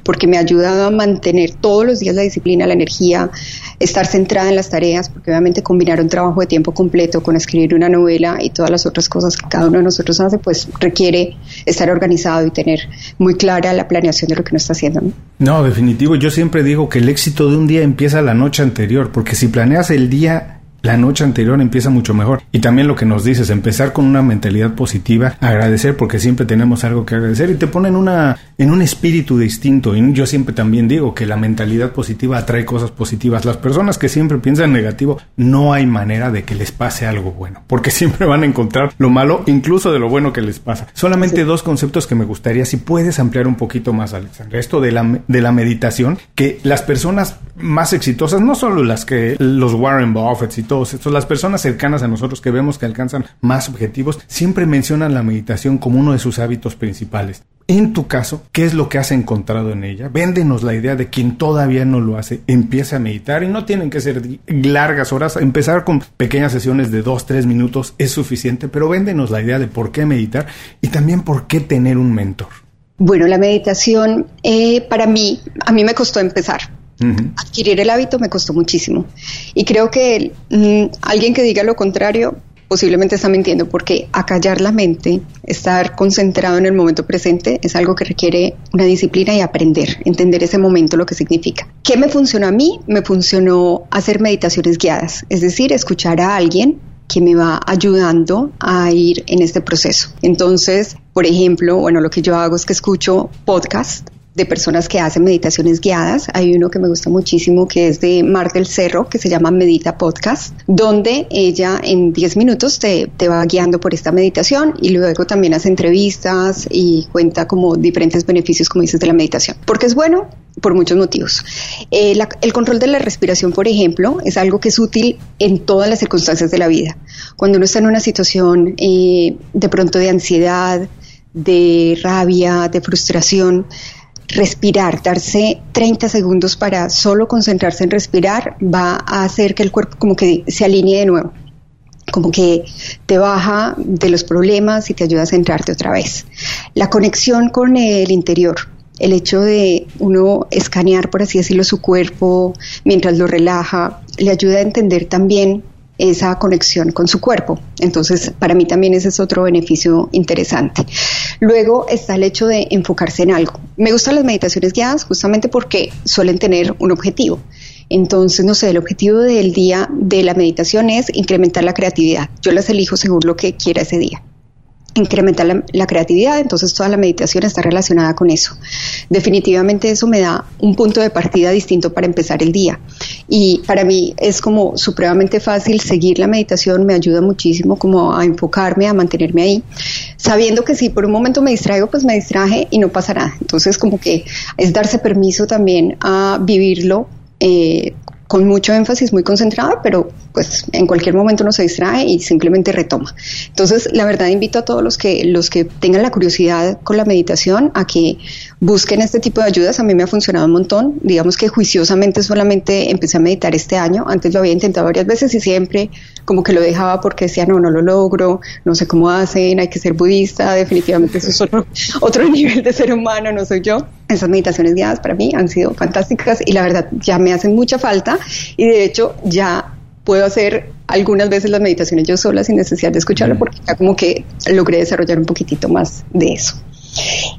porque me ha ayudado a mantener todos los días la disciplina, la energía, estar centrada en las tareas, porque obviamente combinar un trabajo de tiempo completo con escribir una novela y todas las otras cosas que cada uno de nosotros hace, pues requiere estar organizado y tener muy clara la planeación de lo que uno está haciendo. No, no definitivo, yo siempre digo que el éxito de un día empieza la noche anterior, porque si planeas el día la noche anterior empieza mucho mejor. Y también lo que nos dices, empezar con una mentalidad positiva, agradecer porque siempre tenemos algo que agradecer y te ponen una, en un espíritu distinto. Y yo siempre también digo que la mentalidad positiva atrae cosas positivas. Las personas que siempre piensan negativo, no hay manera de que les pase algo bueno, porque siempre van a encontrar lo malo, incluso de lo bueno que les pasa. Solamente dos conceptos que me gustaría, si puedes ampliar un poquito más, Alexandra. Esto de la, de la meditación, que las personas más exitosas, no solo las que los Warren Buffett y todos estos, las personas cercanas a nosotros que vemos que alcanzan más objetivos, siempre mencionan la meditación como uno de sus hábitos principales. En tu caso, ¿qué es lo que has encontrado en ella? Véndenos la idea de quien todavía no lo hace, empiece a meditar y no tienen que ser largas horas. Empezar con pequeñas sesiones de dos, tres minutos es suficiente, pero véndenos la idea de por qué meditar y también por qué tener un mentor. Bueno, la meditación eh, para mí, a mí me costó empezar. Adquirir el hábito me costó muchísimo. Y creo que mm, alguien que diga lo contrario posiblemente está mintiendo porque acallar la mente, estar concentrado en el momento presente es algo que requiere una disciplina y aprender, entender ese momento lo que significa. ¿Qué me funcionó a mí? Me funcionó hacer meditaciones guiadas, es decir, escuchar a alguien que me va ayudando a ir en este proceso. Entonces, por ejemplo, bueno, lo que yo hago es que escucho podcast de personas que hacen meditaciones guiadas. Hay uno que me gusta muchísimo que es de Mar del Cerro, que se llama Medita Podcast, donde ella en 10 minutos te, te, va guiando por esta meditación y luego también hace entrevistas y cuenta como diferentes beneficios, como dices, de la meditación. Porque es bueno por muchos motivos. Eh, el control de la respiración, por ejemplo, es algo que es útil en todas las circunstancias de la vida. Cuando uno está en una situación eh, de pronto de ansiedad, de rabia, de frustración, respirar, darse 30 segundos para solo concentrarse en respirar va a hacer que el cuerpo como que se alinee de nuevo, como que te baja de los problemas y te ayuda a centrarte otra vez. La conexión con el interior, el hecho de uno escanear, por así decirlo, su cuerpo mientras lo relaja, le ayuda a entender también esa conexión con su cuerpo. Entonces, para mí también ese es otro beneficio interesante. Luego está el hecho de enfocarse en algo. Me gustan las meditaciones guiadas justamente porque suelen tener un objetivo. Entonces, no sé, el objetivo del día de la meditación es incrementar la creatividad. Yo las elijo según lo que quiera ese día incrementar la, creatividad, entonces toda la meditación está relacionada con eso. Definitivamente eso me da un punto de partida distinto para empezar el día. Y para mí es como supremamente fácil seguir la meditación, me ayuda muchísimo como a enfocarme, a mantenerme ahí, sabiendo que si por un momento me distraigo, pues me distraje y no pasa. Entonces como que es darse permiso también a vivirlo eh, con mucho énfasis, muy concentrada, pero pues en cualquier momento uno se distrae y simplemente retoma. Entonces, la verdad invito a todos los que los que tengan la curiosidad con la meditación a que busquen este tipo de ayudas. A mí me ha funcionado un montón. Digamos que juiciosamente solamente empecé a meditar este año. Antes lo había intentado varias veces y siempre como que lo dejaba porque decía, no, no lo logro, no sé cómo hacen, hay que ser budista, definitivamente eso es otro, otro nivel de ser humano, no soy yo. Esas meditaciones guiadas para mí han sido fantásticas y la verdad ya me hacen mucha falta y de hecho ya puedo hacer algunas veces las meditaciones yo sola sin necesidad de escucharlo porque ya como que logré desarrollar un poquitito más de eso.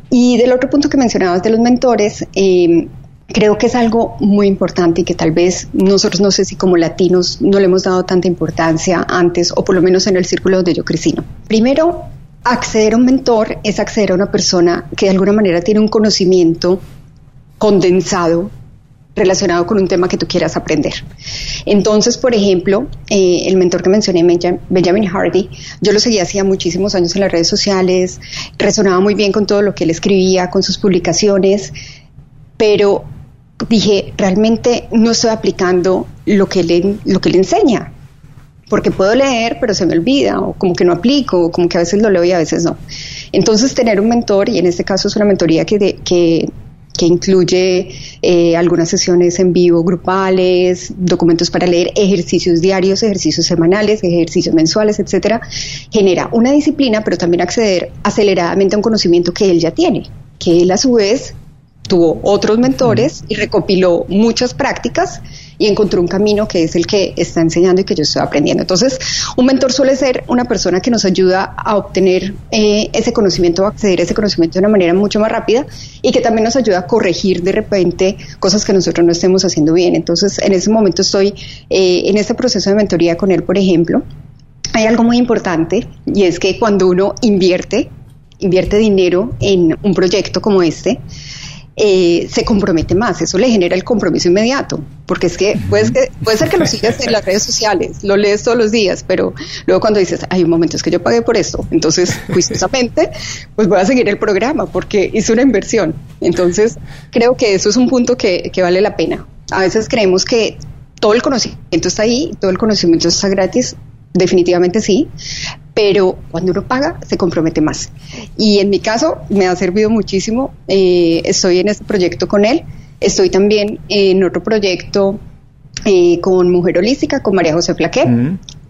Y del otro punto que mencionabas de los mentores, eh, creo que es algo muy importante y que tal vez nosotros, no sé si como latinos, no le hemos dado tanta importancia antes, o por lo menos en el círculo donde yo crecí. Primero, acceder a un mentor es acceder a una persona que de alguna manera tiene un conocimiento condensado relacionado con un tema que tú quieras aprender. Entonces, por ejemplo, eh, el mentor que mencioné, Benjamin Hardy, yo lo seguía hacía muchísimos años en las redes sociales, resonaba muy bien con todo lo que él escribía, con sus publicaciones, pero dije, realmente no estoy aplicando lo que le, lo que le enseña, porque puedo leer, pero se me olvida, o como que no aplico, o como que a veces lo leo y a veces no. Entonces, tener un mentor, y en este caso es una mentoría que, que, incluye eh, algunas sesiones en vivo grupales, documentos para leer, ejercicios diarios, ejercicios semanales, ejercicios mensuales, etcétera, genera una disciplina, pero también acceder aceleradamente a un conocimiento que él ya tiene, que él a su vez tuvo otros mentores y recopiló muchas prácticas y encontró un camino que es el que está enseñando y que yo estoy aprendiendo. Entonces, un mentor suele ser una persona que nos ayuda a obtener eh, ese conocimiento, a acceder a ese conocimiento de una manera mucho más rápida y que también nos ayuda a corregir de repente cosas que nosotros no estemos haciendo bien. Entonces, en ese momento estoy eh, en este proceso de mentoría con él, por ejemplo. Hay algo muy importante y es que cuando uno invierte, invierte dinero en un proyecto como este, eh, se compromete más, eso le genera el compromiso inmediato, porque es que, puede, que puede ser que lo sigas en las redes sociales, lo lees todos los días, pero luego cuando dices, hay un momento es que yo pagué por esto, entonces juiciosamente, pues voy a seguir el programa porque hice una inversión. Entonces, creo que eso es un punto que, que vale la pena. A veces creemos que todo el conocimiento está ahí, todo el conocimiento está gratis, definitivamente sí, pero cuando uno paga se compromete más. Y en mi caso me ha servido muchísimo, eh, estoy en este proyecto con él, estoy también en otro proyecto eh, con Mujer Holística, con María José Flaquet,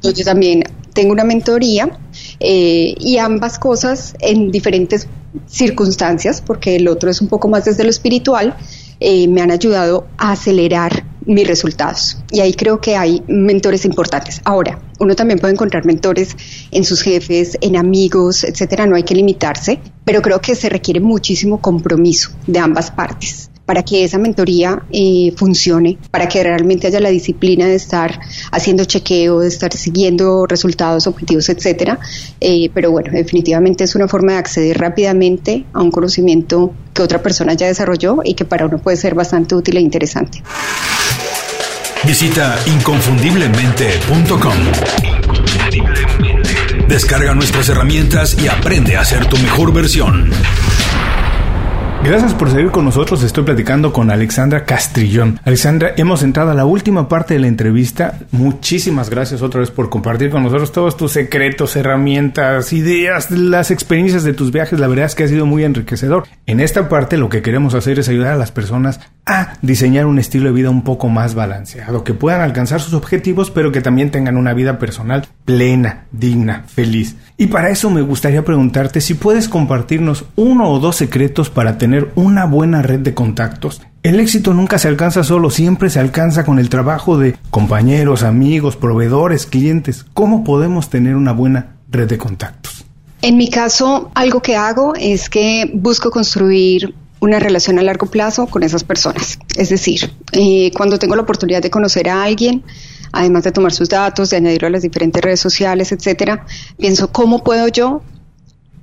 yo también tengo una mentoría eh, y ambas cosas en diferentes circunstancias, porque el otro es un poco más desde lo espiritual, me han ayudado a acelerar mis resultados. Y ahí creo que hay mentores importantes. Ahora, uno también puede encontrar mentores en sus jefes, en amigos, etcétera. No hay que limitarse, pero creo que se requiere muchísimo compromiso de ambas partes para que esa mentoría eh, funcione, para que realmente haya la disciplina de estar haciendo chequeo, de estar siguiendo resultados, objetivos, etcétera. Eh, pero bueno, definitivamente es una forma de acceder rápidamente a un conocimiento que otra persona ya desarrolló y que para uno puede ser bastante útil e interesante. Visita inconfundiblemente.com. Descarga nuestras herramientas y aprende a ser tu mejor versión. Gracias por seguir con nosotros. Estoy platicando con Alexandra Castrillón. Alexandra, hemos entrado a la última parte de la entrevista. Muchísimas gracias otra vez por compartir con nosotros todos tus secretos, herramientas, ideas, las experiencias de tus viajes. La verdad es que ha sido muy enriquecedor. En esta parte lo que queremos hacer es ayudar a las personas a diseñar un estilo de vida un poco más balanceado, que puedan alcanzar sus objetivos, pero que también tengan una vida personal plena, digna, feliz. Y para eso me gustaría preguntarte si puedes compartirnos uno o dos secretos para tener una buena red de contactos. El éxito nunca se alcanza solo, siempre se alcanza con el trabajo de compañeros, amigos, proveedores, clientes. ¿Cómo podemos tener una buena red de contactos? En mi caso, algo que hago es que busco construir una relación a largo plazo con esas personas. Es decir, eh, cuando tengo la oportunidad de conocer a alguien, además de tomar sus datos, de añadirlo a las diferentes redes sociales, etcétera, pienso cómo puedo yo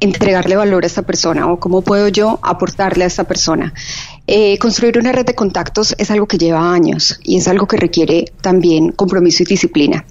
entregarle valor a esta persona o cómo puedo yo aportarle a esta persona. Eh, construir una red de contactos es algo que lleva años y es algo que requiere también compromiso y disciplina.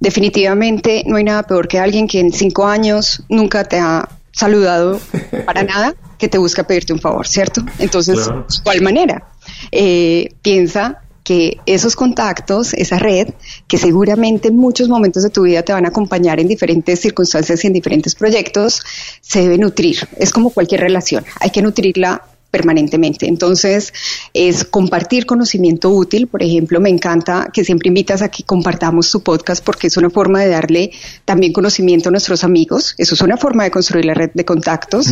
Definitivamente no hay nada peor que alguien que en cinco años nunca te ha saludado para nada que te busca pedirte un favor, ¿cierto? Entonces, ¿de ¿cuál manera? Eh, piensa que esos contactos, esa red, que seguramente en muchos momentos de tu vida te van a acompañar en diferentes circunstancias y en diferentes proyectos, se debe nutrir. Es como cualquier relación, hay que nutrirla permanentemente. Entonces, es compartir conocimiento útil. Por ejemplo, me encanta que siempre invitas a que compartamos tu podcast porque es una forma de darle también conocimiento a nuestros amigos. Eso es una forma de construir la red de contactos.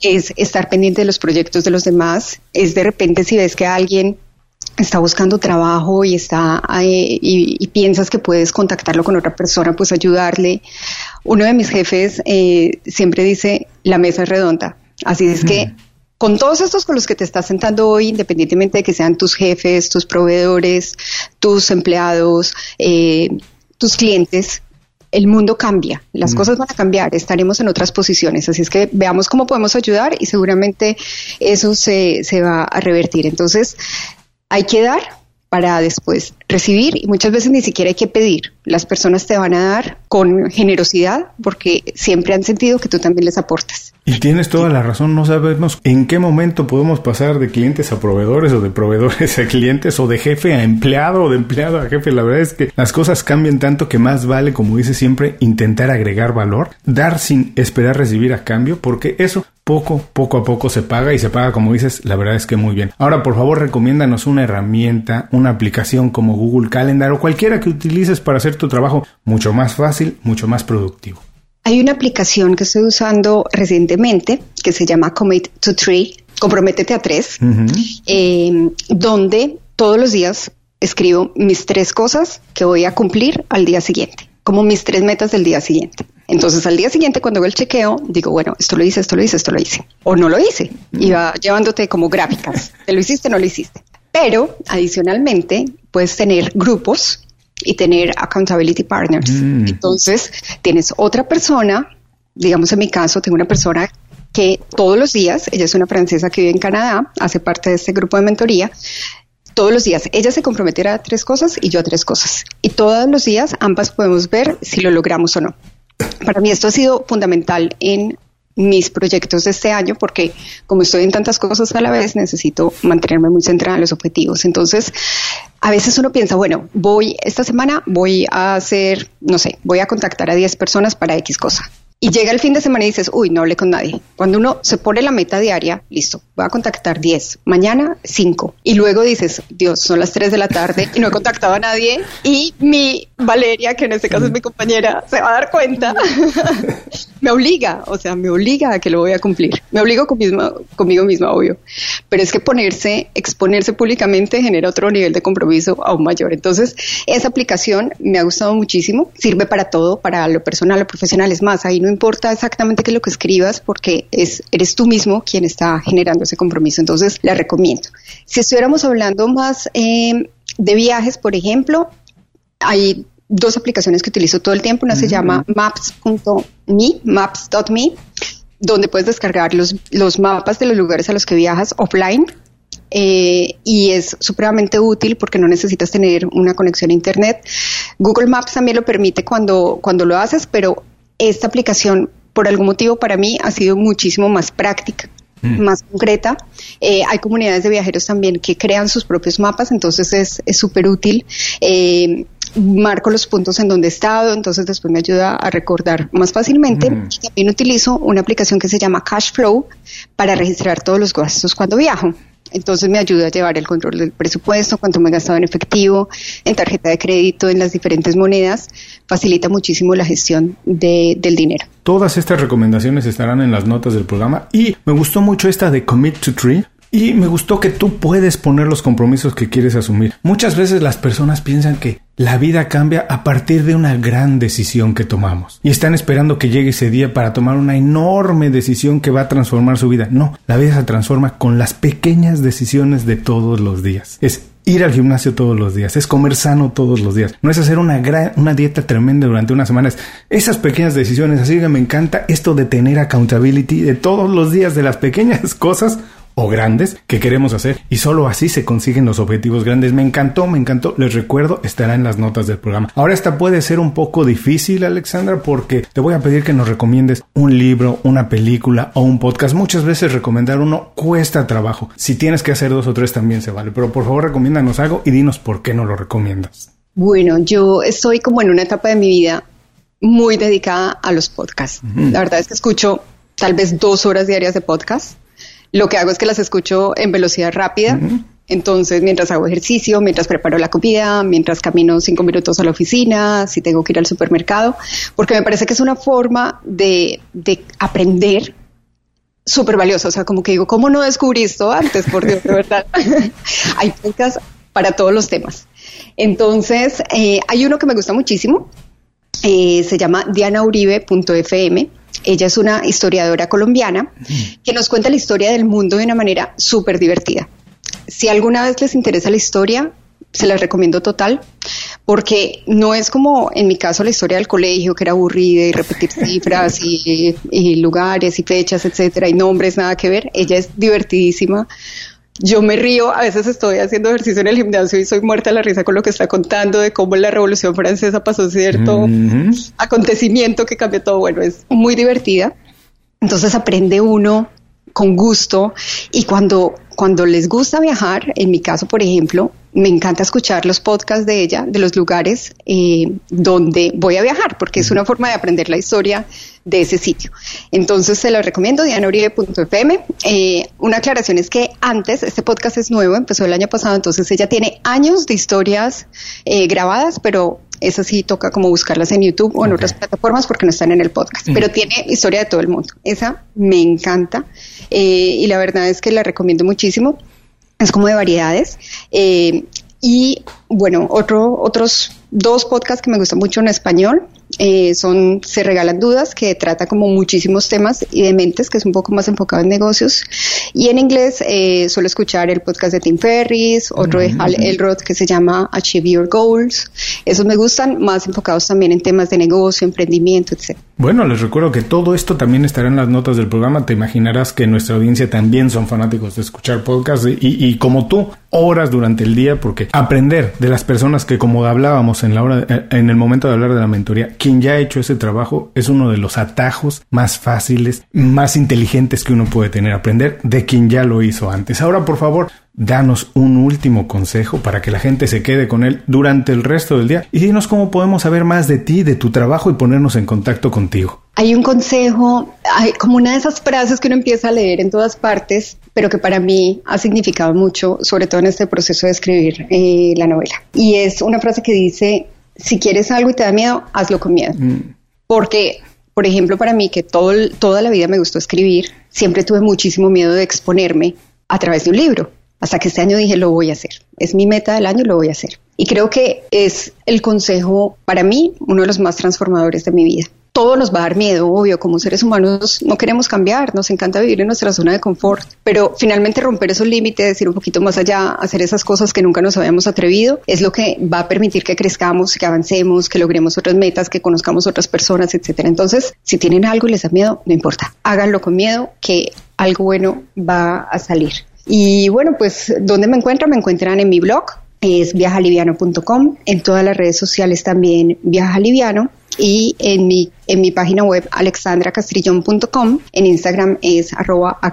Es estar pendiente de los proyectos de los demás. Es de repente si ves que alguien está buscando trabajo y está y, piensas que puedes contactarlo con otra persona, pues ayudarle. Uno de mis jefes eh, siempre dice la mesa es redonda, así es que con todos estos con los que te estás sentando hoy, independientemente de que sean tus jefes, tus proveedores, tus empleados, eh, tus clientes, el mundo cambia, las cosas van a cambiar, estaremos en otras posiciones, así es que veamos cómo podemos ayudar y seguramente eso se, se va a revertir. Entonces, hay que dar para después recibir y muchas veces ni siquiera hay que pedir. Las personas te van a dar con generosidad porque siempre han sentido que tú también les aportas. Y tienes toda la razón, no sabemos en qué momento podemos pasar de clientes a proveedores o de proveedores a clientes o de jefe a empleado o de empleado a jefe. La verdad es que las cosas cambian tanto que más vale, como dice siempre, intentar agregar valor, dar sin esperar recibir a cambio, porque eso poco, poco a poco se paga y se paga, como dices, la verdad es que muy bien. Ahora, por favor, recomiéndanos una herramienta, una aplicación como Google Calendar o cualquiera que utilices para hacer tu trabajo mucho más fácil, mucho más productivo. Hay una aplicación que estoy usando recientemente que se llama Commit to Tree Comprométete a tres, eh, donde todos los días escribo mis tres cosas que voy a cumplir al día siguiente, como mis tres metas del día siguiente. Entonces al día siguiente cuando hago el chequeo, digo, bueno, esto lo hice, esto lo hice, esto lo hice. O no lo hice. Y va llevándote como gráficas. ¿Te lo hiciste no lo hiciste? Pero adicionalmente puedes tener grupos y tener accountability partners. Mm. Entonces tienes otra persona, digamos en mi caso, tengo una persona que todos los días, ella es una francesa que vive en Canadá, hace parte de este grupo de mentoría, todos los días ella se comprometerá a tres cosas y yo a tres cosas. Y todos los días ambas podemos ver si lo logramos o no. Para mí esto ha sido fundamental en mis proyectos de este año porque como estoy en tantas cosas a la vez necesito mantenerme muy centrada en los objetivos. Entonces, a veces uno piensa, bueno, voy esta semana voy a hacer, no sé, voy a contactar a 10 personas para X cosa. Y llega el fin de semana y dices, uy, no hablé con nadie. Cuando uno se pone la meta diaria, listo, voy a contactar 10, mañana 5. Y luego dices, Dios, son las 3 de la tarde y no he contactado a nadie. Y mi Valeria, que en este caso es mi compañera, se va a dar cuenta. me obliga, o sea, me obliga a que lo voy a cumplir. Me obligo conmigo misma, obvio. Pero es que ponerse, exponerse públicamente genera otro nivel de compromiso aún mayor. Entonces, esa aplicación me ha gustado muchísimo. Sirve para todo, para lo personal, lo profesional. Es más, ahí no importa exactamente qué es lo que escribas porque es, eres tú mismo quien está generando ese compromiso. Entonces, la recomiendo. Si estuviéramos hablando más eh, de viajes, por ejemplo, hay dos aplicaciones que utilizo todo el tiempo. Una se llama maps.me, maps.me, donde puedes descargar los, los mapas de los lugares a los que viajas offline. Eh, y es supremamente útil porque no necesitas tener una conexión a internet. Google Maps también lo permite cuando, cuando lo haces, pero esta aplicación, por algún motivo, para mí ha sido muchísimo más práctica mm. más concreta. Eh, hay comunidades de viajeros también que crean sus propios mapas, entonces es súper útil. Eh, marco los puntos en donde he estado, entonces después me ayuda a recordar más fácilmente. Mm. También utilizo una aplicación que se llama Cashflow para registrar todos los gastos cuando viajo. Entonces me ayuda a llevar el control del presupuesto, cuánto me he gastado en efectivo, en tarjeta de crédito, en las diferentes monedas. Facilita muchísimo la gestión del dinero. Todas estas recomendaciones estarán en las notas del programa y me gustó mucho esta de Commit to Tree y me gustó que tú puedes poner los compromisos que quieres asumir. Muchas veces las personas piensan que la vida cambia a partir de una gran decisión que tomamos. Y están esperando que llegue ese día para tomar una enorme decisión que va a transformar su vida. No, la vida se transforma con las pequeñas decisiones de todos los días. Es ir al gimnasio todos los días, es comer sano todos los días, no es hacer una, gran, una dieta tremenda durante unas semanas. Esas pequeñas decisiones, así que me encanta esto de tener accountability de todos los días de las pequeñas cosas o grandes que queremos hacer y solo así se consiguen los objetivos grandes. Me encantó, me encantó. Les recuerdo, estará en las notas del programa. Ahora esta puede ser un poco difícil, Alexandra, porque te voy a pedir que nos recomiendes un libro, una película o un podcast. Muchas veces recomendar uno cuesta trabajo. Si tienes que hacer dos o tres también se vale, pero por favor recomiéndanos algo y dinos por qué no lo recomiendas. Bueno, yo estoy como en una etapa de mi vida muy dedicada a los podcasts. La verdad es que escucho tal vez dos horas diarias de podcast lo que hago es que las escucho en velocidad rápida. Entonces, mientras hago ejercicio, mientras preparo la comida, mientras camino cinco minutos a la oficina, si tengo que ir al supermercado, porque me parece que es una forma de, de aprender súper valiosa. O sea, como que digo, ¿cómo no descubrí esto antes? Por Dios, de verdad. hay podcasts para todos los temas. Entonces, eh, hay uno que me gusta muchísimo. Eh, se llama dianauribe.fm ella es una historiadora colombiana que nos cuenta la historia del mundo de una manera súper divertida. Si alguna vez les interesa la historia, se las recomiendo total, porque no es como en mi caso la historia del colegio, que era aburrida y repetir cifras y, y lugares y fechas, etcétera, y nombres, nada que ver. Ella es divertidísima yo me río, a veces estoy haciendo ejercicio en el gimnasio y soy muerta de la risa con lo que está contando de cómo la Revolución Francesa pasó cierto acontecimiento que cambió todo. Bueno, es muy divertida. Entonces aprende uno con gusto y cuando, cuando les gusta viajar, en mi caso, por ejemplo, me encanta escuchar los podcasts de ella, de los lugares eh, donde voy a viajar, porque es una forma de aprender la historia de ese sitio. Entonces se lo recomiendo, dianauribe.fm. Eh, una aclaración es que antes, este podcast es nuevo, empezó el año pasado, entonces ella tiene años de historias eh, grabadas, pero Esas sí toca como buscarlas en YouTube o en otras plataformas porque no están en el podcast. Pero tiene historia de todo el mundo. Esa me encanta eh, y la verdad es que la recomiendo muchísimo. Es como de variedades. Eh, y bueno, otro, otros dos podcasts que me gustan mucho en español eh, son Se Regalan Dudas, que trata como muchísimos temas y de mentes, que es un poco más enfocado en negocios. Y en inglés eh, suelo escuchar el podcast de Tim Ferris, otro de Hal Elrod que se llama Achieve Your Goals. Esos me gustan, más enfocados también en temas de negocio, emprendimiento, etc. Bueno, les recuerdo que todo esto también estará en las notas del programa. Te imaginarás que nuestra audiencia también son fanáticos de escuchar podcasts y, y como tú, horas durante el día, porque aprender de las personas que, como hablábamos en la hora, en el momento de hablar de la mentoría, quien ya ha hecho ese trabajo es uno de los atajos más fáciles, más inteligentes que uno puede tener. Aprender de quien ya lo hizo antes. Ahora, por favor, danos un último consejo para que la gente se quede con él durante el resto del día y dinos cómo podemos saber más de ti, de tu trabajo y ponernos en contacto contigo. Hay un consejo, hay como una de esas frases que uno empieza a leer en todas partes, pero que para mí ha significado mucho, sobre todo en este proceso de escribir eh, la novela. Y es una frase que dice, si quieres algo y te da miedo, hazlo con miedo. Mm. Porque, por ejemplo, para mí, que todo, toda la vida me gustó escribir, siempre tuve muchísimo miedo de exponerme a través de un libro. Hasta que este año dije, lo voy a hacer. Es mi meta del año, lo voy a hacer. Y creo que es el consejo, para mí, uno de los más transformadores de mi vida todo nos va a dar miedo, obvio, como seres humanos no queremos cambiar, nos encanta vivir en nuestra zona de confort, pero finalmente romper esos límites, ir un poquito más allá, hacer esas cosas que nunca nos habíamos atrevido, es lo que va a permitir que crezcamos, que avancemos, que logremos otras metas, que conozcamos otras personas, etcétera. Entonces, si tienen algo y les da miedo, no importa, háganlo con miedo, que algo bueno va a salir. Y bueno, pues, ¿dónde me encuentran? Me encuentran en mi blog, es viajaliviano.com, en todas las redes sociales también Viaja Liviano y en mi en mi página web alexandracastrillón.com, en Instagram es arroba a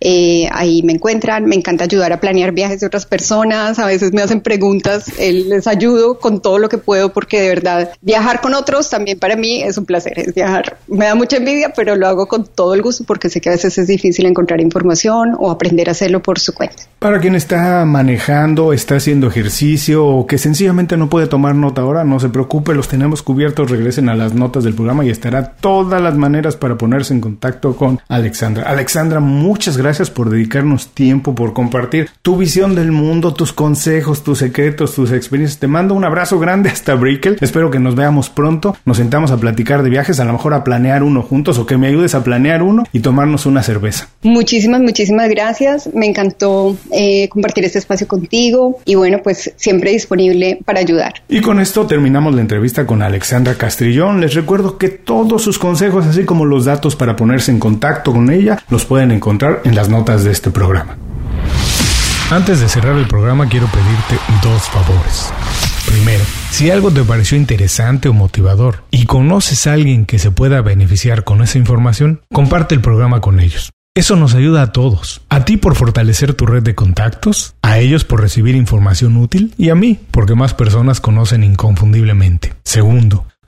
eh, ahí me encuentran, me encanta ayudar a planear viajes de otras personas, a veces me hacen preguntas, les ayudo con todo lo que puedo porque de verdad viajar con otros también para mí es un placer, es viajar, me da mucha envidia, pero lo hago con todo el gusto porque sé que a veces es difícil encontrar información o aprender a hacerlo por su cuenta. Para quien está manejando, está haciendo ejercicio o que sencillamente no puede tomar nota ahora, no se preocupe, los tenemos cubiertos, regresen a las notas del programa y estará todas las maneras para ponerse en contacto con Alexandra. Alexandra, muchas gracias por dedicarnos tiempo, por compartir tu visión del mundo, tus consejos, tus secretos, tus experiencias. Te mando un abrazo grande hasta Brickell. Espero que nos veamos pronto. Nos sentamos a platicar de viajes, a lo mejor a planear uno juntos o que me ayudes a planear uno y tomarnos una cerveza. Muchísimas, muchísimas gracias. Me encantó eh, compartir este espacio contigo y bueno, pues siempre disponible para ayudar. Y con esto terminamos la entrevista con Alexandra Castrillón. Les recuerdo que todos sus consejos, así como los datos para ponerse en contacto con ella, los pueden encontrar en las notas de este programa. Antes de cerrar el programa quiero pedirte dos favores. Primero, si algo te pareció interesante o motivador y conoces a alguien que se pueda beneficiar con esa información, comparte el programa con ellos. Eso nos ayuda a todos. A ti por fortalecer tu red de contactos, a ellos por recibir información útil y a mí porque más personas conocen inconfundiblemente. Segundo,